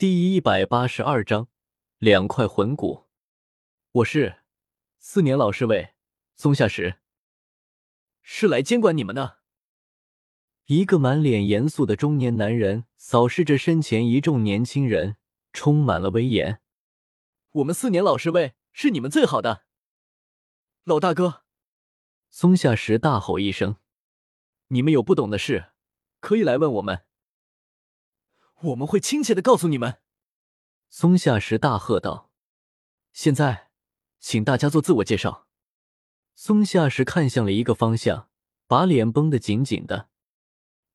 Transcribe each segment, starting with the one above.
第一百八十二章，两块魂骨。我是四年老侍卫松下石，是来监管你们的。一个满脸严肃的中年男人扫视着身前一众年轻人，充满了威严。我们四年老侍卫是你们最好的，老大哥！松下石大吼一声：“你们有不懂的事，可以来问我们。”我们会亲切的告诉你们。”松下石大喝道。“现在，请大家做自我介绍。”松下石看向了一个方向，把脸绷得紧紧的。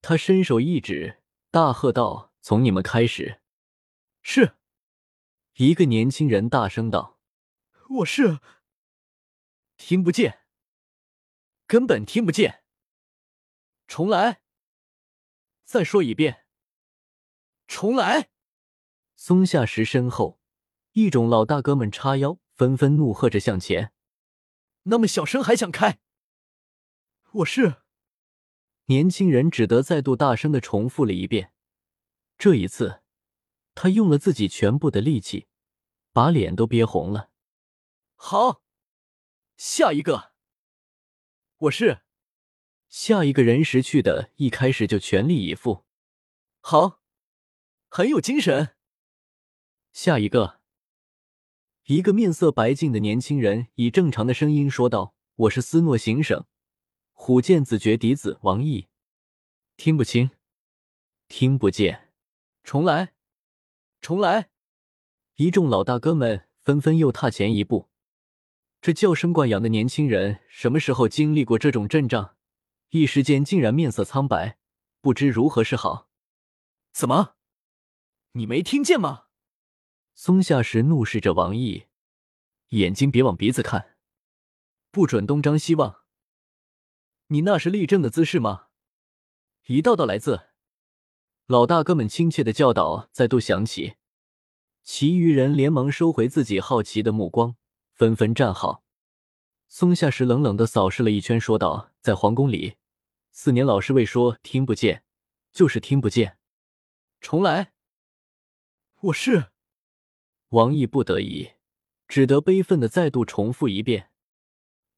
他伸手一指，大喝道：“从你们开始。”是。一个年轻人大声道：“我是。”听不见，根本听不见。重来。再说一遍。重来！松下石身后，一种老大哥们叉腰，纷纷怒喝着向前。那么小声还想开？我是。年轻人只得再度大声的重复了一遍。这一次，他用了自己全部的力气，把脸都憋红了。好，下一个。我是。下一个人识趣的，一开始就全力以赴。好。很有精神。下一个，一个面色白净的年轻人以正常的声音说道：“我是斯诺行省虎剑子爵嫡子王毅。”听不清，听不见，重来，重来！一众老大哥们纷纷又踏前一步。这叫声惯养的年轻人什么时候经历过这种阵仗？一时间竟然面色苍白，不知如何是好。怎么？你没听见吗？松下石怒视着王毅，眼睛别往鼻子看，不准东张西望。你那是立正的姿势吗？一道道来自老大哥们亲切的教导再度响起，其余人连忙收回自己好奇的目光，纷纷站好。松下石冷冷的扫视了一圈，说道：“在皇宫里，四年老侍卫说听不见，就是听不见。重来。”我是王毅，不得已，只得悲愤的再度重复一遍。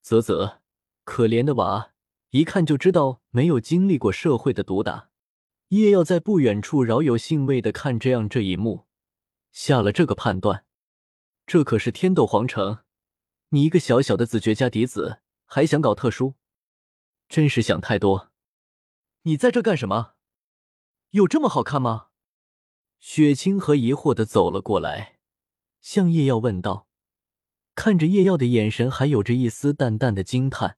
啧啧，可怜的娃，一看就知道没有经历过社会的毒打。叶耀在不远处饶有兴味的看这样这一幕，下了这个判断：这可是天斗皇城，你一个小小的子爵家嫡子，还想搞特殊，真是想太多。你在这干什么？有这么好看吗？雪清河疑惑的走了过来，向叶耀问道，看着叶耀的眼神还有着一丝淡淡的惊叹。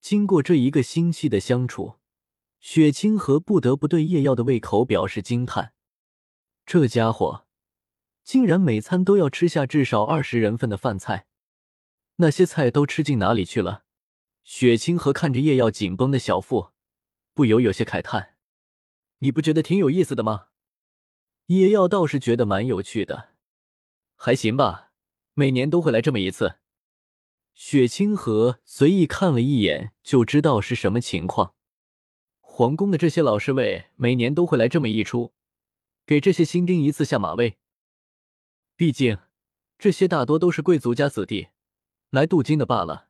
经过这一个星期的相处，雪清河不得不对叶耀的胃口表示惊叹。这家伙竟然每餐都要吃下至少二十人份的饭菜，那些菜都吃进哪里去了？雪清河看着叶耀紧绷的小腹，不由有些慨叹：“你不觉得挺有意思的吗？”叶耀倒是觉得蛮有趣的，还行吧。每年都会来这么一次。雪清河随意看了一眼，就知道是什么情况。皇宫的这些老侍卫每年都会来这么一出，给这些新丁一次下马威。毕竟这些大多都是贵族家子弟，来镀金的罢了。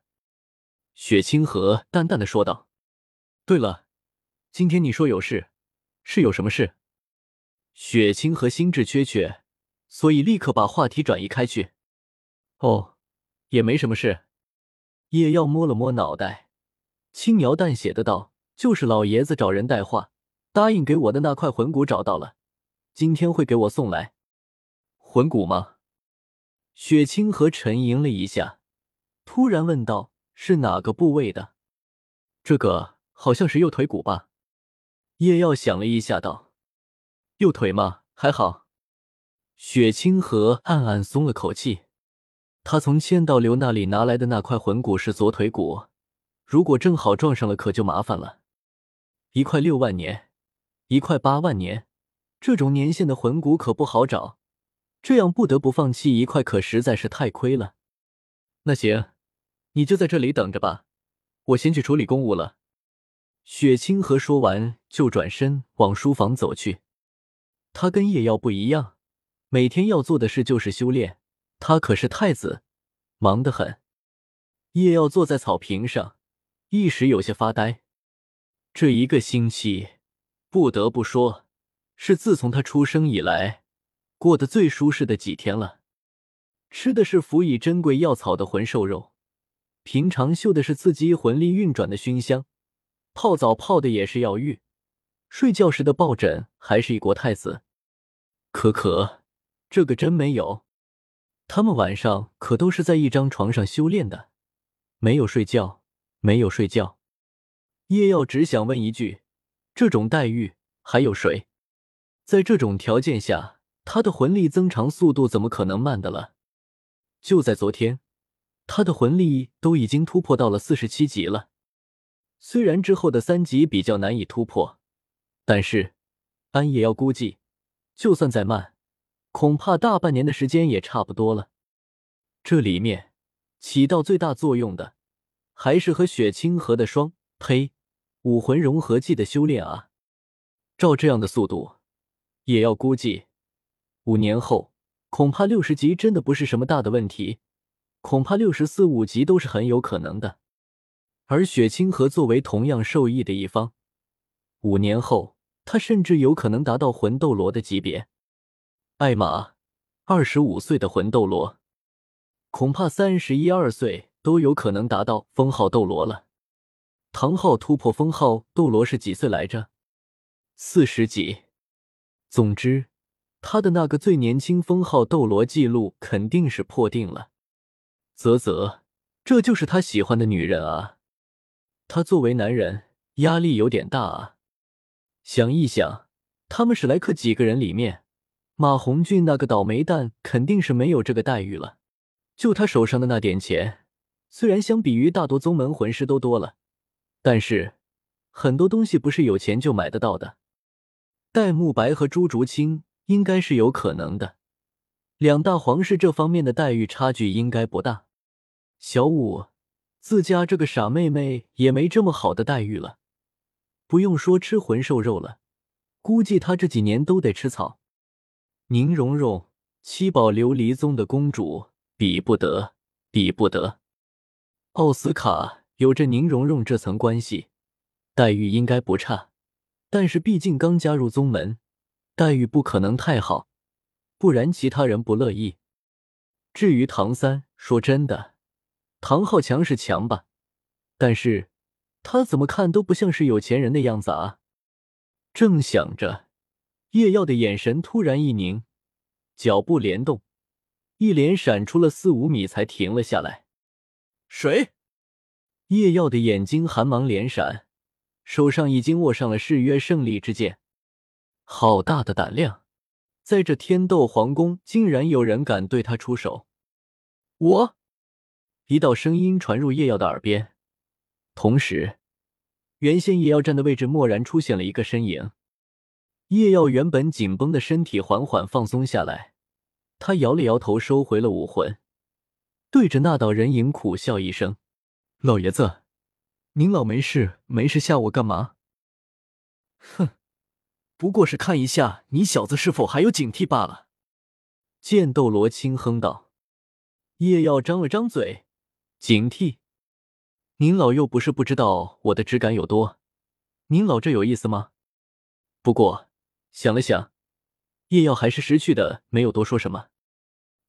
雪清河淡淡的说道：“对了，今天你说有事，是有什么事？”雪清河心智缺缺，所以立刻把话题转移开去。哦，也没什么事。叶耀摸了摸脑袋，轻描淡写的道：“就是老爷子找人带话，答应给我的那块魂骨找到了，今天会给我送来。魂骨吗？”雪清河沉吟了一下，突然问道：“是哪个部位的？”这个好像是右腿骨吧。叶耀想了一下，道。右腿吗？还好。雪清河暗暗松了口气。他从千道流那里拿来的那块魂骨是左腿骨，如果正好撞上了，可就麻烦了。一块六万年，一块八万年，这种年限的魂骨可不好找。这样不得不放弃一块，可实在是太亏了。那行，你就在这里等着吧，我先去处理公务了。雪清河说完，就转身往书房走去。他跟叶耀不一样，每天要做的事就是修炼。他可是太子，忙得很。叶耀坐在草坪上，一时有些发呆。这一个星期，不得不说，是自从他出生以来过得最舒适的几天了。吃的是辅以珍贵药草的魂兽肉，平常嗅的是刺激魂力运转的熏香，泡澡泡的也是药浴，睡觉时的抱枕还是一国太子。可可，这个真没有。他们晚上可都是在一张床上修炼的，没有睡觉，没有睡觉。叶耀只想问一句：这种待遇还有谁？在这种条件下，他的魂力增长速度怎么可能慢的了？就在昨天，他的魂力都已经突破到了四十七级了。虽然之后的三级比较难以突破，但是安也要估计，就算再慢，恐怕大半年的时间也差不多了。这里面起到最大作用的，还是和雪清河的双呸。武魂融合技的修炼啊，照这样的速度，也要估计五年后，恐怕六十级真的不是什么大的问题，恐怕六十四五级都是很有可能的。而雪清河作为同样受益的一方，五年后他甚至有可能达到魂斗罗的级别。艾玛，二十五岁的魂斗罗，恐怕三十一二岁都有可能达到封号斗罗了。唐昊突破封号斗罗是几岁来着？四十几。总之，他的那个最年轻封号斗罗记录肯定是破定了。啧啧，这就是他喜欢的女人啊！他作为男人，压力有点大啊。想一想，他们史莱克几个人里面，马红俊那个倒霉蛋肯定是没有这个待遇了。就他手上的那点钱，虽然相比于大多宗门魂师都多了。但是，很多东西不是有钱就买得到的。戴沐白和朱竹清应该是有可能的，两大皇室这方面的待遇差距应该不大。小五，自家这个傻妹妹也没这么好的待遇了。不用说吃魂兽肉了，估计他这几年都得吃草。宁荣荣，七宝琉璃宗的公主，比不得，比不得。奥斯卡。有着宁荣荣这层关系，待遇应该不差。但是毕竟刚加入宗门，待遇不可能太好，不然其他人不乐意。至于唐三，说真的，唐昊强是强吧，但是他怎么看都不像是有钱人的样子啊。正想着，叶耀的眼神突然一凝，脚步连动，一连闪出了四五米才停了下来。谁？叶耀的眼睛寒芒连闪，手上已经握上了誓约胜利之剑。好大的胆量，在这天斗皇宫竟然有人敢对他出手！我，一道声音传入叶耀的耳边，同时，原先叶耀站的位置蓦然出现了一个身影。叶耀原本紧绷的身体缓缓放松下来，他摇了摇头，收回了武魂，对着那道人影苦笑一声。老爷子，您老没事没事吓我干嘛？哼，不过是看一下你小子是否还有警惕罢了。剑斗罗轻哼道。叶耀张了张嘴，警惕？您老又不是不知道我的质感有多，您老这有意思吗？不过想了想，叶耀还是识趣的，没有多说什么。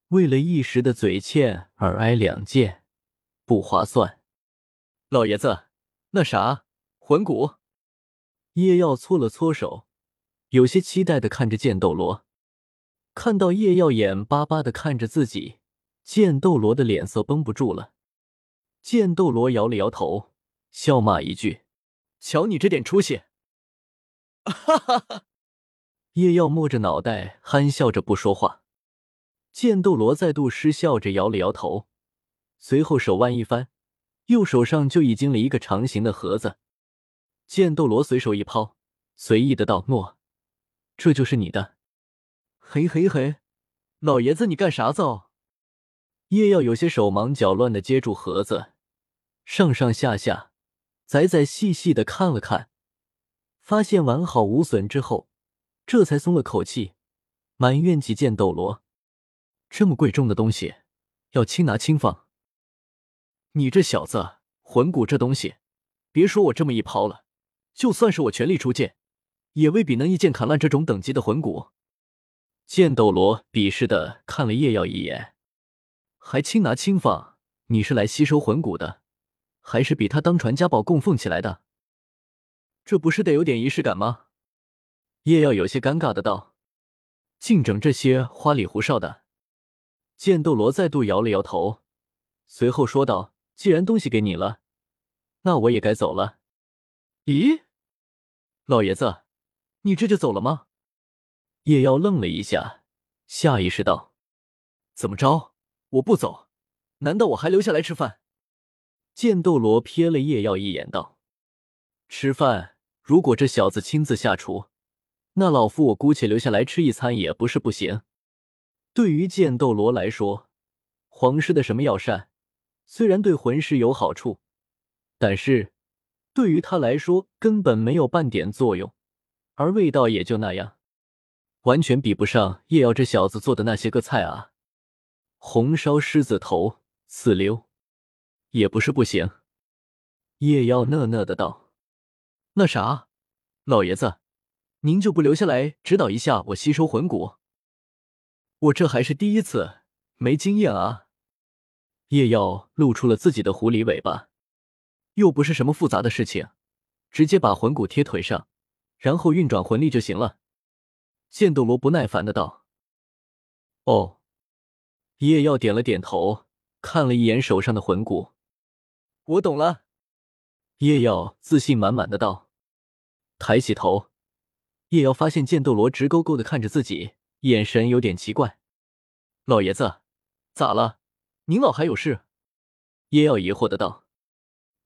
为了一时的嘴欠而挨两剑，不划算。老爷子，那啥，魂骨。叶耀搓了搓手，有些期待的看着剑斗罗。看到叶耀眼巴巴的看着自己，剑斗罗的脸色绷不住了。剑斗罗摇了摇头，笑骂一句：“瞧你这点出息！” 哈哈哈。叶耀摸着脑袋，憨笑着不说话。剑斗罗再度失笑着摇了摇头，随后手腕一翻。右手上就已经了一个长形的盒子，剑斗罗随手一抛，随意的道：“诺，这就是你的。”嘿嘿嘿，老爷子你干啥子哦？叶耀有些手忙脚乱的接住盒子，上上下下，仔仔细细的看了看，发现完好无损之后，这才松了口气，埋怨起剑斗罗：“这么贵重的东西，要轻拿轻放。你这小子，魂骨这东西，别说我这么一抛了，就算是我全力出剑，也未必能一剑砍烂这种等级的魂骨。”剑斗罗鄙视的看了叶耀一眼，还轻拿轻放？你是来吸收魂骨的，还是比他当传家宝供奉起来的？这不是得有点仪式感吗？叶耀有些尴尬的道：“净整这些花里胡哨的。”剑斗罗再度摇了摇头，随后说道：“既然东西给你了，那我也该走了。”咦，老爷子，你这就走了吗？叶耀愣了一下，下意识道：“怎么着？我不走，难道我还留下来吃饭？”剑斗罗瞥了叶耀一眼，道：“吃饭，如果这小子亲自下厨，那老夫我姑且留下来吃一餐也不是不行。”对于剑斗罗来说，皇室的什么药膳，虽然对魂师有好处，但是对于他来说根本没有半点作用，而味道也就那样。完全比不上叶耀这小子做的那些个菜啊！红烧狮子头、刺溜，也不是不行。叶耀讷讷的道：“那啥，老爷子，您就不留下来指导一下我吸收魂骨？我这还是第一次，没经验啊。”叶耀露出了自己的狐狸尾巴，又不是什么复杂的事情，直接把魂骨贴腿上，然后运转魂力就行了。剑斗罗不耐烦的道：“哦。”叶耀点了点头，看了一眼手上的魂骨，“我懂了。”叶耀自信满满的道。抬起头，叶耀发现剑斗罗直勾勾的看着自己，眼神有点奇怪。“老爷子，咋了？您老还有事？”叶耀疑惑的道。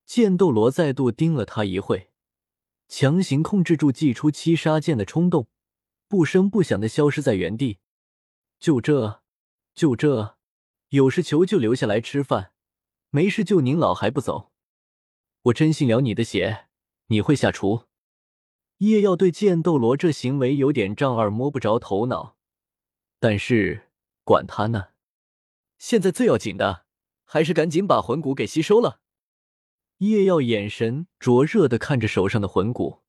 剑斗罗再度盯了他一会，强行控制住祭出七杀剑的冲动。不声不响的消失在原地，就这，就这，有事求就留下来吃饭，没事就您老还不走，我真信了你的邪，你会下厨？叶耀对剑斗罗这行为有点丈二摸不着头脑，但是管他呢，现在最要紧的还是赶紧把魂骨给吸收了。叶耀眼神灼热的看着手上的魂骨，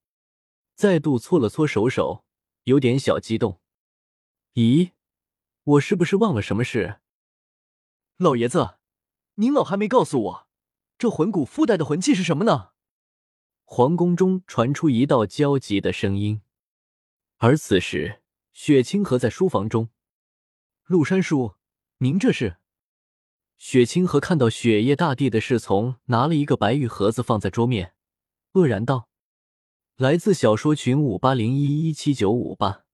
再度搓了搓手手。有点小激动，咦，我是不是忘了什么事？老爷子，您老还没告诉我，这魂骨附带的魂器是什么呢？皇宫中传出一道焦急的声音，而此时，雪清河在书房中。陆山叔，您这是？雪清河看到雪夜大帝的侍从拿了一个白玉盒子放在桌面，愕然道。来自小说群五八零一一七九五八。